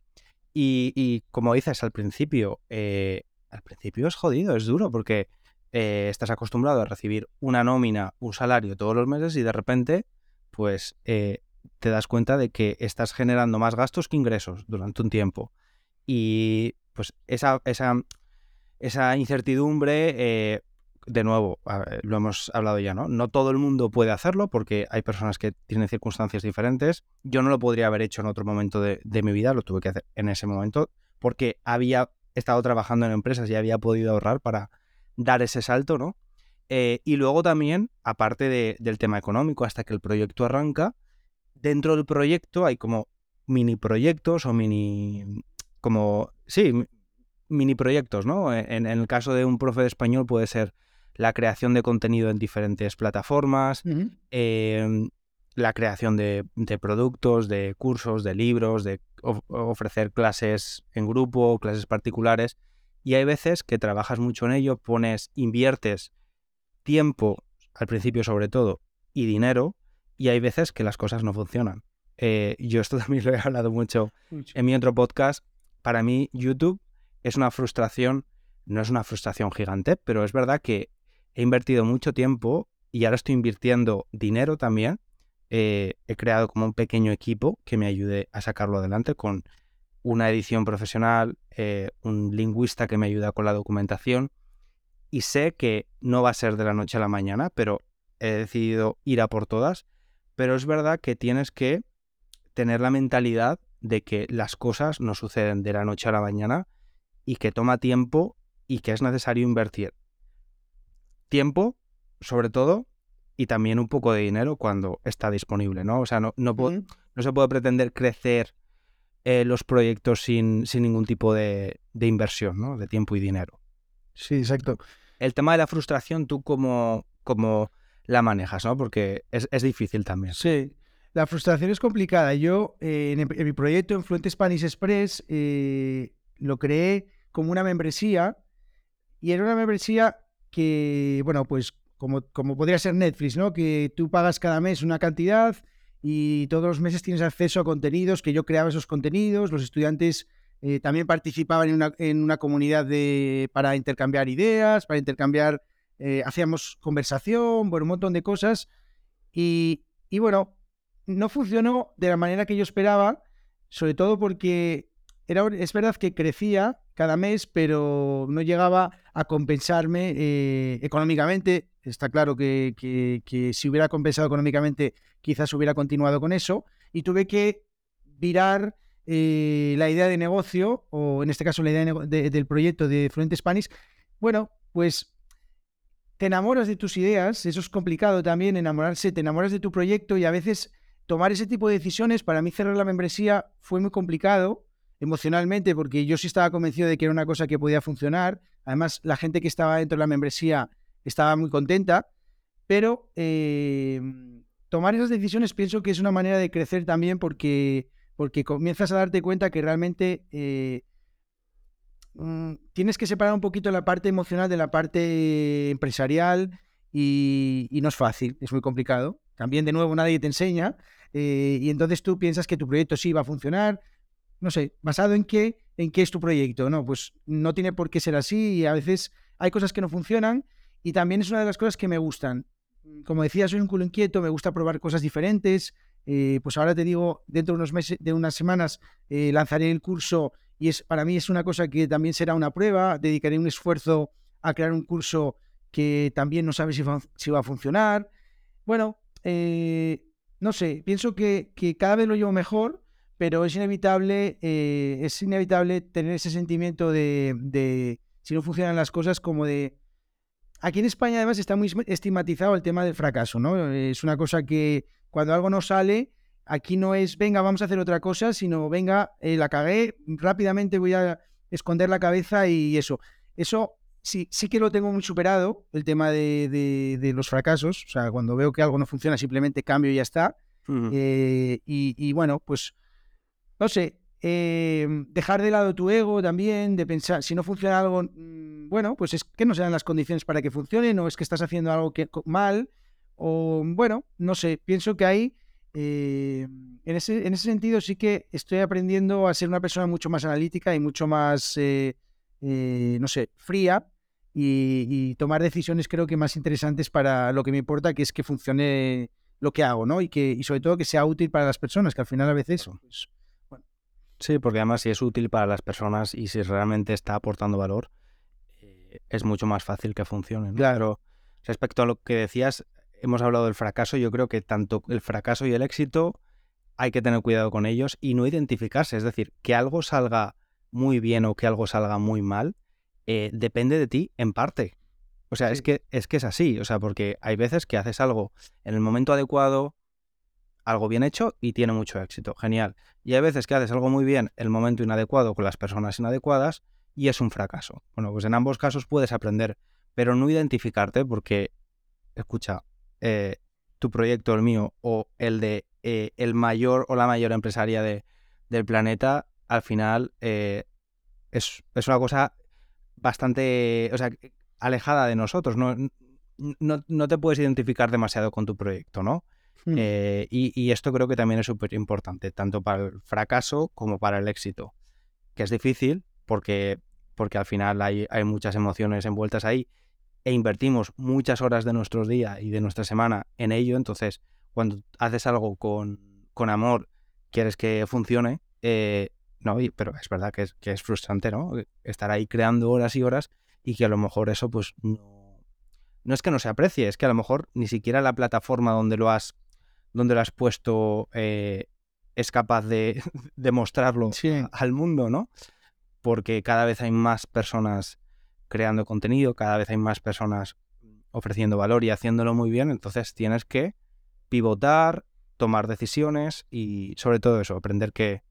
Y, como dices al principio, eh, al principio es jodido, es duro, porque eh, estás acostumbrado a recibir una nómina, un salario todos los meses y de repente, pues eh, te das cuenta de que estás generando más gastos que ingresos durante un tiempo. Y pues esa, esa incertidumbre, eh, de nuevo, lo hemos hablado ya, ¿no? No todo el mundo puede hacerlo porque hay personas que tienen circunstancias diferentes. Yo no lo podría haber hecho en otro momento de, mi vida, lo tuve que hacer en ese momento porque había estado trabajando en empresas y había podido ahorrar para dar ese salto, ¿no? Eh, y luego también, aparte del tema económico, hasta que el proyecto arranca, dentro del proyecto hay como mini proyectos o mini, como, sí, mini proyectos, ¿no? E, en, el caso de un profe de español puede ser la creación de contenido en diferentes plataformas, em, la creación de, productos, de cursos, de libros, de ofrecer clases en grupo, clases particulares. Y hay veces que trabajas mucho en ello, pones, inviertes tiempo, al principio sobre todo, y dinero, y hay veces que las cosas no funcionan. Eh, yo esto también lo he hablado mucho en mi otro podcast. Para mí, YouTube es una frustración, no es una frustración gigante, pero es verdad que he invertido mucho tiempo y ahora estoy invirtiendo dinero también. Eh, he creado como un pequeño equipo que me ayude a sacarlo adelante con una edición profesional, eh, un lingüista que me ayuda con la documentación y sé que no va a ser de la noche a la mañana, pero he decidido ir a por todas. Pero es verdad que tienes que tener la mentalidad de que las cosas no suceden de la noche a la mañana y que toma tiempo y que es necesario invertir tiempo, sobre todo, y también un poco de dinero cuando está disponible, ¿no? O sea, no, no, no se puede pretender crecer eh, los proyectos sin, sin ningún tipo de, inversión, ¿no? De tiempo y dinero. Sí, exacto. El tema de la frustración, ¿tú cómo, cómo la manejas, no? Porque es, difícil también. Sí, la frustración es complicada. Yo, eh, en, mi proyecto en Fluent Spanish Express, eh, lo creé como una membresía y era una membresía que, bueno, pues como, como podría ser Netflix, ¿no? Que tú pagas cada mes una cantidad y todos los meses tienes acceso a contenidos, que yo creaba esos contenidos, los estudiantes eh, también participaban en una, en una comunidad de, para intercambiar ideas, para intercambiar, hacíamos conversación, bueno, un montón de cosas. Y, y bueno, no funcionó de la manera que yo esperaba, sobre todo porque es verdad que crecía cada mes, pero no llegaba a compensarme eh, económicamente. Está claro que, si hubiera compensado económicamente, quizás hubiera continuado con eso. Y tuve que virar eh, la idea de negocio, o en este caso la idea del proyecto de Fluent Spanish. Bueno, pues te enamoras de tus ideas, eso es complicado también, enamorarse, te enamoras de tu proyecto y a veces tomar ese tipo de decisiones, para mí cerrar la membresía fue muy complicado emocionalmente, porque yo sí estaba convencido de que era una cosa que podía funcionar. Además, la gente que estaba dentro de la membresía estaba muy contenta, pero em, tomar esas decisiones pienso que es una manera de crecer también porque, porque comienzas a darte cuenta que realmente eh, mm, tienes que separar un poquito la parte emocional de la parte empresarial y, no es fácil, es muy complicado. También, de nuevo, nadie te enseña eh, y entonces tú piensas que tu proyecto sí va a funcionar. No sé, basado en qué, en qué es tu proyecto, ¿no? Pues no tiene por qué ser así y a veces hay cosas que no funcionan y también es una de las cosas que me gustan. Como decía, soy un culo inquieto, me gusta probar cosas diferentes. Eh, pues ahora te digo, dentro de unos meses, de unas semanas, eh, lanzaré el curso y es para mí es una cosa que también será una prueba. Dedicaré un esfuerzo a crear un curso que también no sabe si, si va a funcionar. Bueno, eh, no sé, pienso que, cada vez lo llevo mejor, pero es inevitable, eh, es inevitable tener ese sentimiento de, si no funcionan las cosas, como de... Aquí en España además está muy estigmatizado el tema del fracaso, ¿no? Es una cosa que cuando algo no sale, aquí no es, venga, vamos a hacer otra cosa, sino, venga, eh, la cagué, rápidamente voy a esconder la cabeza y eso. Eso sí, sí que lo tengo muy superado, el tema de, los fracasos. O sea, cuando veo que algo no funciona, simplemente cambio y ya está. Eh, y, bueno, pues, no sé, eh, dejar de lado tu ego también, de pensar, si no funciona algo, mm, bueno, pues es que no se dan las condiciones para que funcione, o es que estás haciendo algo que, mal, o bueno, no sé, pienso que ahí, eh, en, ese, en ese sentido sí que estoy aprendiendo a ser una persona mucho más analítica y mucho más eh, no sé, fría y, tomar decisiones creo que más interesantes para lo que me importa, que es que funcione lo que hago, ¿no? Y, que, y sobre todo que sea útil para las personas, que al final a veces... Pues, sí, porque además si es útil para las personas y si realmente está aportando valor, eh, es mucho más fácil que funcione. Claro. Respecto a lo que decías, hemos hablado del fracaso, yo creo que tanto el fracaso y el éxito hay que tener cuidado con ellos y no identificarse, es decir, que algo salga muy bien o que algo salga muy mal, eh, depende de ti en parte. O sea, es, que, es que es así, o sea, porque hay veces que haces algo en el momento adecuado, algo bien hecho y tiene mucho éxito, genial. Y hay veces que haces algo muy bien en el momento inadecuado con las personas inadecuadas y es un fracaso. Bueno, pues en ambos casos puedes aprender, pero no identificarte porque, escucha, eh, tu proyecto, el mío o el de eh, el mayor o la mayor empresaria de, del planeta al final eh, es, una cosa bastante, o sea, alejada de nosotros. No, no, te puedes identificar demasiado con tu proyecto, ¿no? Hmm. Eh, y, esto creo que también es súper importante, tanto para el fracaso como para el éxito. Que es difícil porque, porque al final hay, hay muchas emociones envueltas ahí e invertimos muchas horas de nuestros días y de nuestra semana en ello. Entonces, cuando haces algo con, con amor, quieres que funcione, eh, no, pero es verdad que es, que es frustrante, ¿no? Estar ahí creando horas y horas y que a lo mejor eso, pues, no, no es que no se aprecie, es que a lo mejor ni siquiera la plataforma donde lo has, donde lo has puesto eh, es capaz de, de mostrarlo al mundo, ¿no? Porque cada vez hay más personas creando contenido, cada vez hay más personas ofreciendo valor y haciéndolo muy bien, entonces tienes que pivotar, tomar decisiones y sobre todo eso, aprender que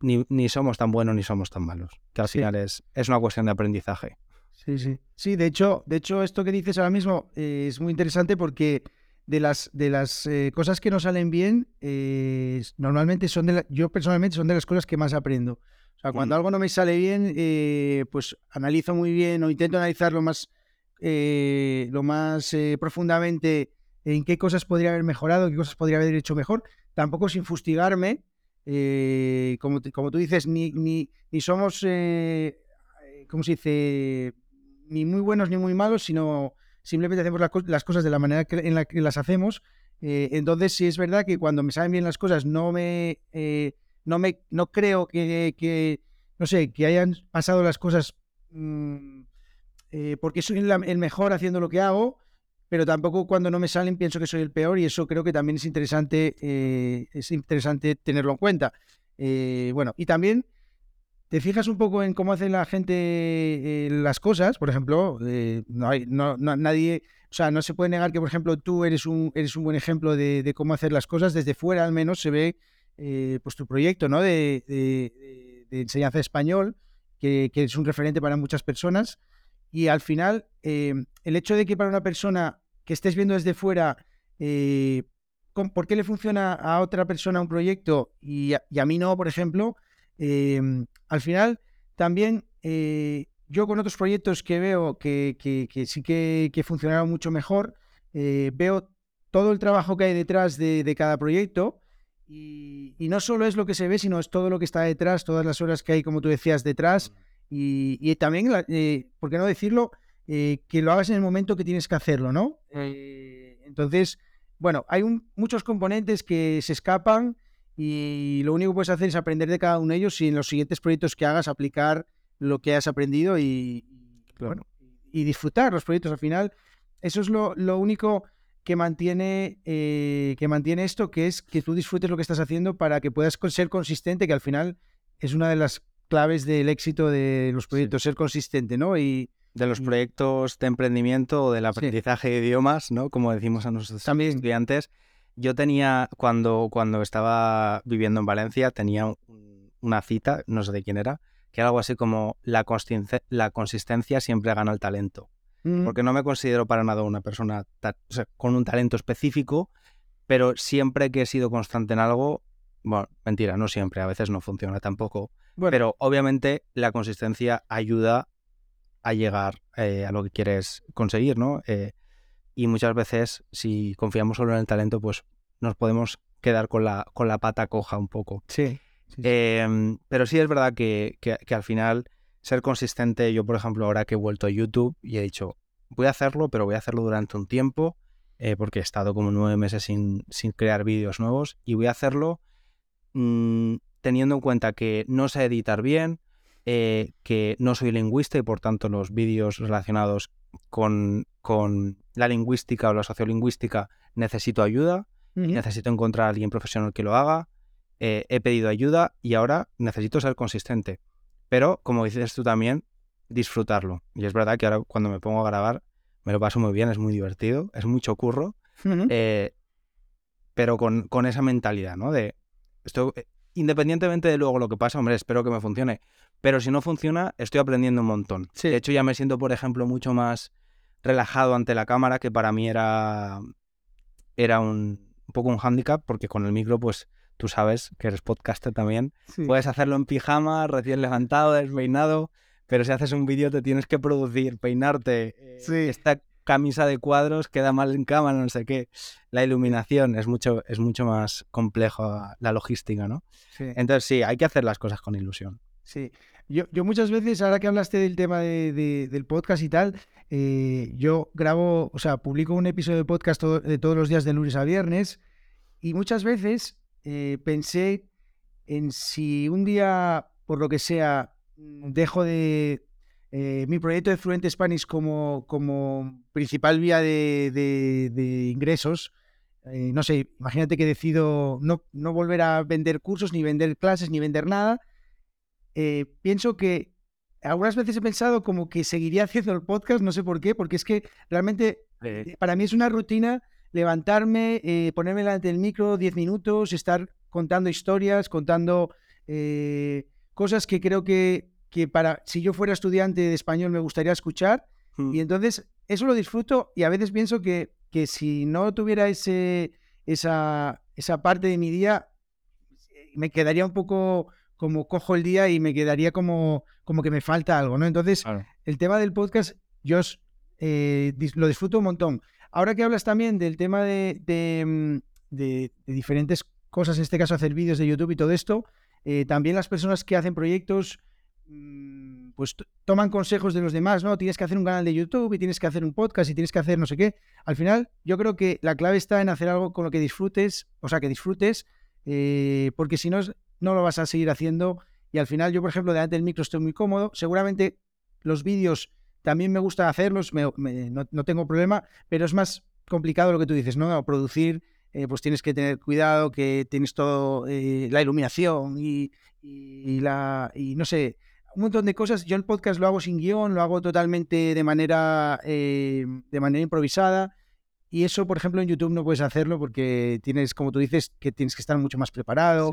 ni, somos tan buenos ni somos tan malos. Que al final es, es una cuestión de aprendizaje. Sí, sí. Sí, de hecho, de hecho esto que dices ahora mismo eh, es muy interesante porque de las, de las eh, cosas que no salen bien, eh, normalmente son de la, yo personalmente son de las cosas que más aprendo. O sea, cuando mm. algo no me sale bien, pues analizo muy bien o intento analizarlo más, lo más profundamente en qué cosas podría haber mejorado, qué cosas podría haber hecho mejor, tampoco sin fustigarme, eh, como, como, tú dices, ni, ni, ni somos, eh, ¿cómo se dice? Ni muy buenos ni muy malos, sino simplemente hacemos las cosas de la manera en la que las hacemos. Eh, entonces, sí es verdad que cuando me salen bien las cosas, no me, eh, no me, no creo que, que, no sé, que hayan pasado las cosas mm, porque soy el mejor haciendo lo que hago, pero tampoco cuando no me salen pienso que soy el peor y eso creo que también es interesante, eh, es interesante tenerlo en cuenta. Eh, bueno, y también te fijas un poco en cómo hace la gente eh, las cosas, por ejemplo, no hay, no, nadie, o sea, no se puede negar que, por ejemplo, tú eres un, eres un buen ejemplo de, cómo hacer las cosas, desde fuera al menos se ve pues tu proyecto, ¿no? De, de enseñanza de español, que, que, es un referente para muchas personas. Y al final, eh, el hecho de que para una persona que estés viendo desde fuera, eh, ¿por qué le funciona a otra persona un proyecto y a, mí no, por ejemplo? Eh, al final, también yo con otros proyectos que veo que, que, sí que, que, funcionaron mucho mejor, veo todo el trabajo que hay detrás de, cada proyecto y, y, no solo es lo que se ve, sino es todo lo que está detrás, todas las horas que hay, como tú decías, detrás y, y también, eh, ¿por qué no decirlo? Eh, que lo hagas en el momento que tienes que hacerlo, ¿no? Eh, entonces, bueno, hay muchos componentes que se escapan y lo único que puedes hacer es aprender de cada uno de ellos y en los siguientes proyectos que hagas aplicar lo que has aprendido y, bueno, y disfrutar los proyectos al final. Eso es lo, único que mantiene, eh, que mantiene esto, que es que tú disfrutes lo que estás haciendo para que puedas ser consistente, que al final es una de las claves del éxito de los proyectos, ser consistente, ¿no? Y, de los proyectos de emprendimiento o del aprendizaje de idiomas, ¿no? Como decimos a nuestros estudiantes. Yo tenía, cuando, cuando estaba viviendo en Valencia, tenía una cita, no sé de quién era, que era algo así como la, la consistencia siempre gana el talento. Mm. Porque no me considero para nada una persona con un talento específico, pero siempre que he sido constante en algo, bueno, mentira, no siempre, a veces no funciona tampoco. Pero obviamente la consistencia ayuda a llegar eh, a lo que quieres conseguir, ¿no? Eh, y muchas veces, si confiamos solo en el talento, pues nos podemos quedar con la, con la pata coja un poco. Sí. Em, pero sí es verdad que, que, al final ser consistente, yo por ejemplo ahora que he vuelto a YouTube y he dicho, voy a hacerlo, pero voy a hacerlo durante un tiempo, eh, porque he estado como nueve meses sin, sin crear vídeos nuevos, y voy a hacerlo mm, teniendo en cuenta que no sé editar bien, eh, que no soy lingüista y por tanto los vídeos relacionados con, con, la lingüística o la sociolingüística necesito ayuda, necesito encontrar a alguien profesional que lo haga, eh, he pedido ayuda y ahora necesito ser consistente. Pero, como dices tú también, disfrutarlo. Y es verdad que ahora cuando me pongo a grabar me lo paso muy bien, es muy divertido, es mucho curro, eh, pero con, con, esa mentalidad, ¿no? De, esto, independientemente de luego lo que pasa, hombre, espero que me funcione, pero si no funciona, estoy aprendiendo un montón. De hecho, ya me siento, por ejemplo, mucho más relajado ante la cámara, que para mí era, era un, poco un hándicap, porque con el micro, pues tú sabes que eres podcaster también. Puedes hacerlo en pijama, recién levantado, despeinado, pero si haces un vídeo te tienes que producir, peinarte. Eh, sí. Esta camisa de cuadros queda mal en cámara, no sé qué. La iluminación es mucho, es mucho más complejo la logística, ¿no? Entonces sí, hay que hacer las cosas con ilusión. Sí, yo, yo muchas veces, ahora que hablaste del tema de, del podcast y tal, eh, yo grabo, o sea, publico un episodio de podcast de todos los días de lunes a viernes y muchas veces eh, pensé en si un día, por lo que sea, dejo de eh, mi proyecto de Fluent Spanish como, como principal vía de, de, ingresos, no sé, imagínate que decido no, no volver a vender cursos, ni vender clases, ni vender nada, eh, pienso que algunas veces he pensado como que seguiría haciendo el podcast, no sé por qué, porque es que realmente eh, para mí es una rutina levantarme, eh, ponerme delante del micro 10 minutos, estar contando historias, contando cosas que creo que, que para si yo fuera estudiante de español me gustaría escuchar. Hmm. Y entonces eso lo disfruto y a veces pienso que, que si no tuviera ese, esa, esa parte de mi día, me quedaría un poco como cojo el día y me quedaría como, como que me falta algo, ¿no? Entonces, el tema del podcast, yo eh, lo disfruto un montón. Ahora que hablas también del tema de, de, mm, diferentes cosas, en este caso hacer vídeos de YouTube y todo esto, eh, también las personas que hacen proyectos, mm, pues toman consejos de los demás, ¿no? Tienes que hacer un canal de YouTube y tienes que hacer un podcast y tienes que hacer no sé qué. Al final, yo creo que la clave está en hacer algo con lo que disfrutes, o sea, que disfrutes, eh, porque si no no lo vas a seguir haciendo. Y al final, yo, por ejemplo, delante del micro estoy muy cómodo. Seguramente los vídeos también me gusta hacerlos, no, tengo problema, pero es más complicado lo que tú dices, ¿no? producir, eh, pues tienes que tener cuidado, que tienes todo, eh, la iluminación y, la, y no sé, un montón de cosas. Yo el podcast lo hago sin guion, lo hago totalmente de manera, eh, de manera improvisada. Y eso, por ejemplo, en YouTube no puedes hacerlo porque tienes, como tú dices, que tienes que estar mucho más preparado.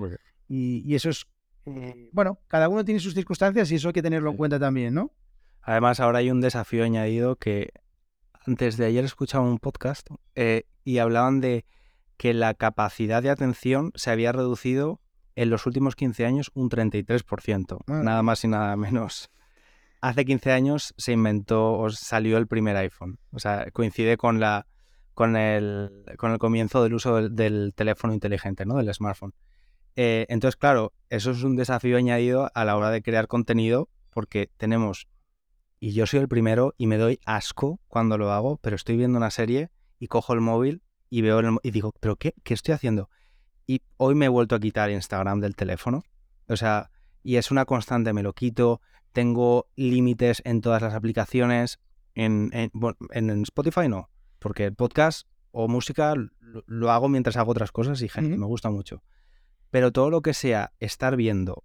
Y, eso es, eh, bueno, cada uno tiene sus circunstancias y eso hay que tenerlo en cuenta también, ¿no? Además, ahora hay un desafío añadido que antes de ayer escuchaba un podcast eh, y hablaban de que la capacidad de atención se había reducido en los últimos 15 años un 33%, nada más y nada menos. hace 15 años se inventó o salió el primer iPhone. O sea, coincide con la con el, con el comienzo del uso del, teléfono inteligente, ¿no? Del smartphone. Eh, entonces, claro, eso es un desafío añadido a la hora de crear contenido porque tenemos, y yo soy el primero y me doy asco cuando lo hago, pero estoy viendo una serie y cojo el móvil y veo y digo, ¿pero qué? ¿Qué estoy haciendo? Y hoy me he vuelto a quitar Instagram del teléfono. O sea, y es una constante, me lo quito. Tengo límites en todas las aplicaciones. En, en, Spotify no, porque el podcast o música lo, hago mientras hago otras cosas y gente, me gusta mucho. Pero todo lo que sea estar viendo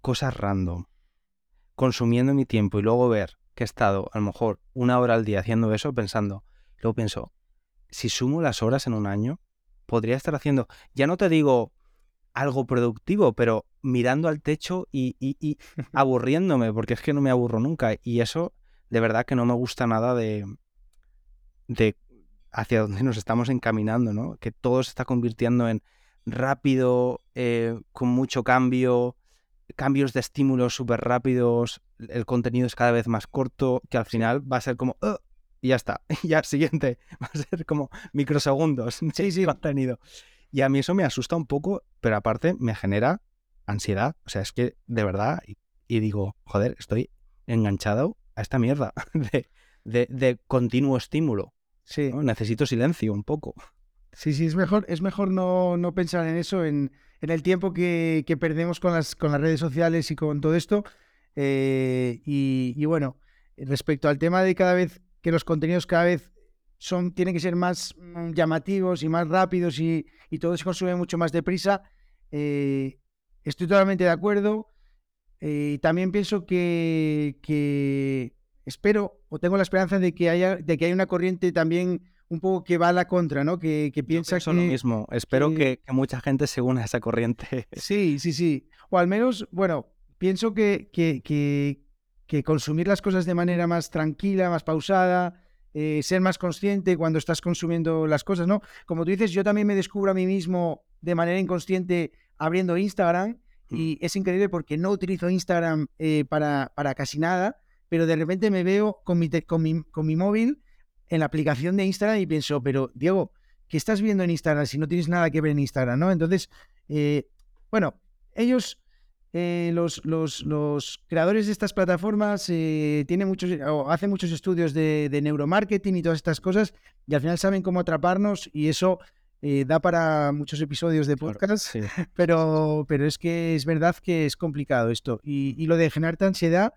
cosas random, consumiendo mi tiempo y luego ver que he estado a lo mejor una hora al día haciendo eso, pensando, luego pienso, si sumo las horas en un año, podría estar haciendo, ya no te digo algo productivo, pero mirando al techo y, aburriéndome, porque es que no me aburro nunca. Y eso, de verdad que no me gusta nada de, de hacia dónde nos estamos encaminando, ¿no? Que todo se está convirtiendo en rápido, eh, con mucho cambio, cambios de estímulos súper rápidos, el contenido es cada vez más corto, que al final va a ser como, y ya está. ya siguiente. Va a ser como microsegundos. Sí, sí, contenido. Y a mí eso me asusta un poco, pero aparte me genera ansiedad. O sea, es que de verdad, y, digo, joder, estoy enganchado a esta mierda de, de, continuo estímulo. Sí. Necesito silencio un poco. Sí, sí, es mejor, es mejor no, no pensar en eso, en, en el tiempo que, que, perdemos con las, con las redes sociales y con todo esto. Eh, y, y, bueno, respecto al tema de cada vez que los contenidos cada vez son, tienen que ser más mm, llamativos y más rápidos y, todo se consume mucho más deprisa. Eh, estoy totalmente de acuerdo. Eh, y también pienso que, que, espero o tengo la esperanza de que haya, de que haya una corriente también un poco que va a la contra, ¿no? Que, que piensa que... lo mismo. Espero que, mucha gente se una a esa corriente. Sí, sí, sí. O al menos, bueno, pienso que, que, que consumir las cosas de manera más tranquila, más pausada, eh, ser más consciente cuando estás consumiendo las cosas, ¿no? Como tú dices, yo también me descubro a mí mismo de manera inconsciente abriendo Instagram mm. y es increíble porque no utilizo Instagram eh, para, para, casi nada, pero de repente me veo con mi, con, mi, con mi móvil en la aplicación de Instagram y pienso, pero Diego, ¿qué estás viendo en Instagram si no tienes nada que ver en Instagram, ¿no? Entonces, eh, bueno, ellos eh, los, los, creadores de estas plataformas eh, tienen muchos, o hacen muchos estudios de, neuromarketing y todas estas cosas y al final saben cómo atraparnos y eso eh, da para muchos episodios de podcast, pero, pero es que es verdad que es complicado esto. Y, lo de generarte ansiedad,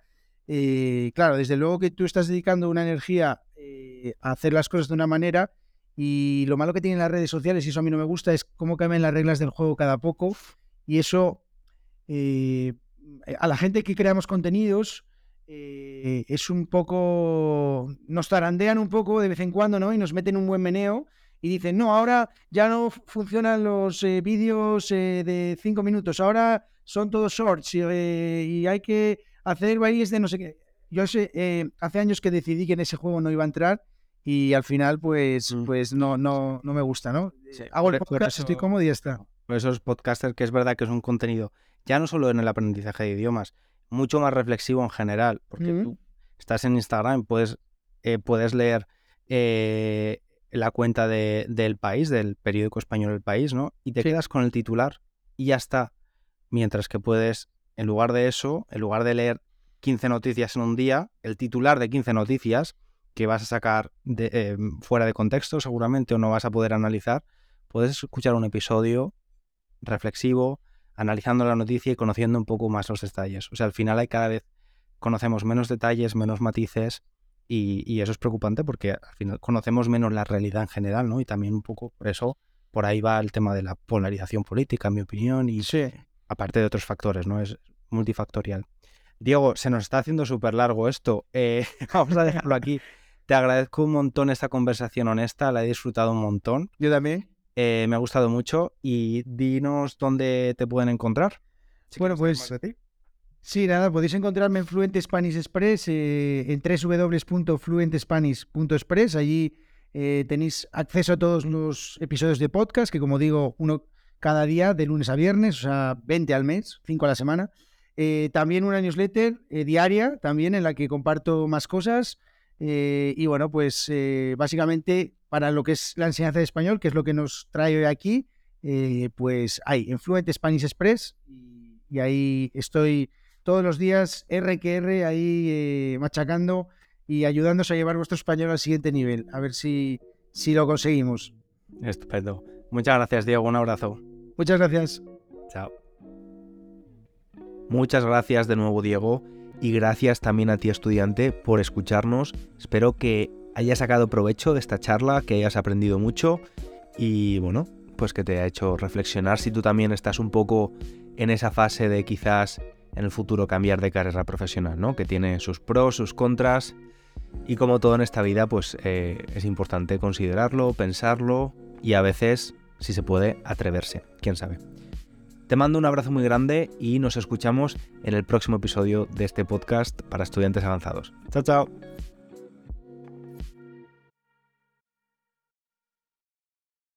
claro, desde luego que tú estás dedicando una energía a hacer las cosas de una manera y lo malo que tienen las redes sociales, y eso a mí no me gusta, es cómo cambian las reglas del juego cada poco y eso eh, a la gente que creamos contenidos eh, es un poco, nos tarandean un poco de vez en cuando, ¿no? Y nos meten un buen meneo y dicen, no, ahora ya no funcionan los eh, vídeos de cinco minutos, ahora son todos shorts y, hay que hacer bailes de no sé qué. Yo sé, hace años que decidí que en ese juego no iba a entrar y al final pues, mm. pues no, no, no me gusta, ¿no? Hago el podcast, estoy cómodo y ya está. Por esos podcasters que es verdad que es un contenido ya no solo en el aprendizaje de idiomas, mucho más reflexivo en general, porque tú estás en Instagram, puedes, eh, puedes leer eh, la cuenta de, del país, del periódico español El País, ¿no? Y te quedas con el titular y ya está. Mientras que puedes, en lugar de eso, en lugar de leer 15 noticias en un día, el titular de 15 noticias que vas a sacar de, eh, fuera de contexto seguramente o no vas a poder analizar, puedes escuchar un episodio reflexivo, analizando la noticia y conociendo un poco más los detalles. O sea, al final hay cada vez conocemos menos detalles, menos matices y, eso es preocupante porque al final conocemos menos la realidad en general, ¿no? Y también un poco por eso, por ahí va el tema de la polarización política, en mi opinión, y aparte de otros factores, ¿no? Es multifactorial. Diego, se nos está haciendo súper largo esto. Eh, vamos a dejarlo aquí. Te agradezco un montón esta conversación honesta, la he disfrutado un montón. Yo también. Eh, me ha gustado mucho y dinos dónde te pueden encontrar. bueno, pues sí, nada, podéis encontrarme en Fluent Spanish Express eh, en www.fluentespanish.express. Allí eh, tenéis acceso a todos los episodios de podcast, que como digo, uno cada día, de lunes a viernes, o sea, 20 al mes, 5 a la semana. Eh, también una newsletter diaria, también en la que comparto más cosas. Eh, y bueno, pues básicamente para lo que es la enseñanza de español, que es lo que nos trae hoy aquí, pues hay Influent Spanish Express y, ahí estoy todos los días, R que R, ahí machacando y ayudándoos a llevar vuestro español al siguiente nivel. A ver si, si lo conseguimos. Estupendo. Muchas gracias, Diego. Un abrazo. Muchas gracias. Chao. Muchas gracias de nuevo, Diego. Y gracias también a ti, estudiante, por escucharnos. Espero que hayas sacado provecho de esta charla, que hayas aprendido mucho y bueno, pues que te ha hecho reflexionar si tú también estás un poco en esa fase de quizás en el futuro cambiar de carrera profesional, ¿no? Que tiene sus pros, sus contras y como todo en esta vida, pues eh, es importante considerarlo, pensarlo y a veces, si se puede, atreverse, quién sabe. Te mando un abrazo muy grande y nos escuchamos en el próximo episodio de este podcast para estudiantes avanzados. Chao, chao.